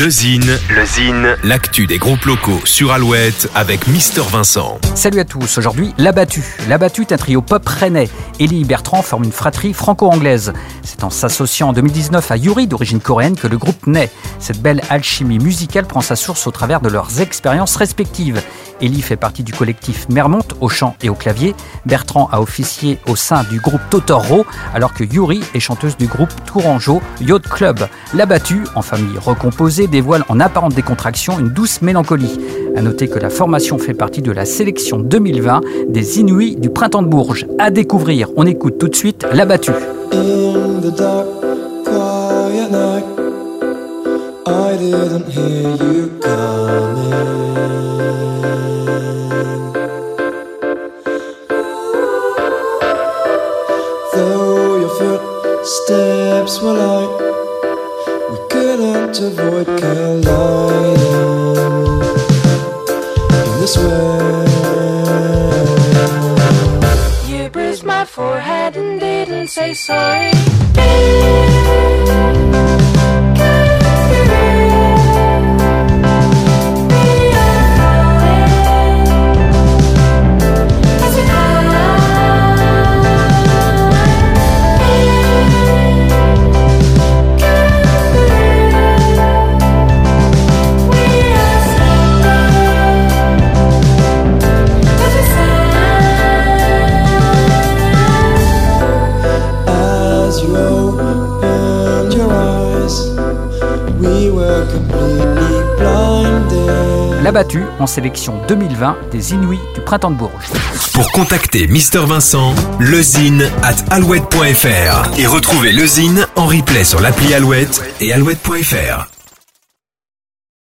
Le Zine, le Zine, l'actu des groupes locaux sur Alouette avec Mister Vincent. Salut à tous, aujourd'hui L'Abattu. L'Abattu est un trio pop rennais. Ellie et Bertrand forment une fratrie franco-anglaise. C'est en s'associant en 2019 à Yuri d'origine coréenne que le groupe naît. Cette belle alchimie musicale prend sa source au travers de leurs expériences respectives. Ellie fait partie du collectif Mermont au chant et au clavier. Bertrand a officié au sein du groupe Totoro, alors que Yuri est chanteuse du groupe Tourangeau Yacht Club. L'Abattu, en famille recomposée, dévoile en apparente décontraction une douce mélancolie. À noter que la formation fait partie de la sélection 2020 des Inuits du printemps de Bourges. À découvrir, on écoute tout de suite l'abattu. Can't avoid colliding in this way. You bruised my forehead and didn't say sorry. L'abattu en sélection 2020 des Inuits du printemps de Bourges. Pour contacter Mister Vincent, lezine at alouette.fr et retrouver lezine en replay sur l'appli Alouette et alouette.fr.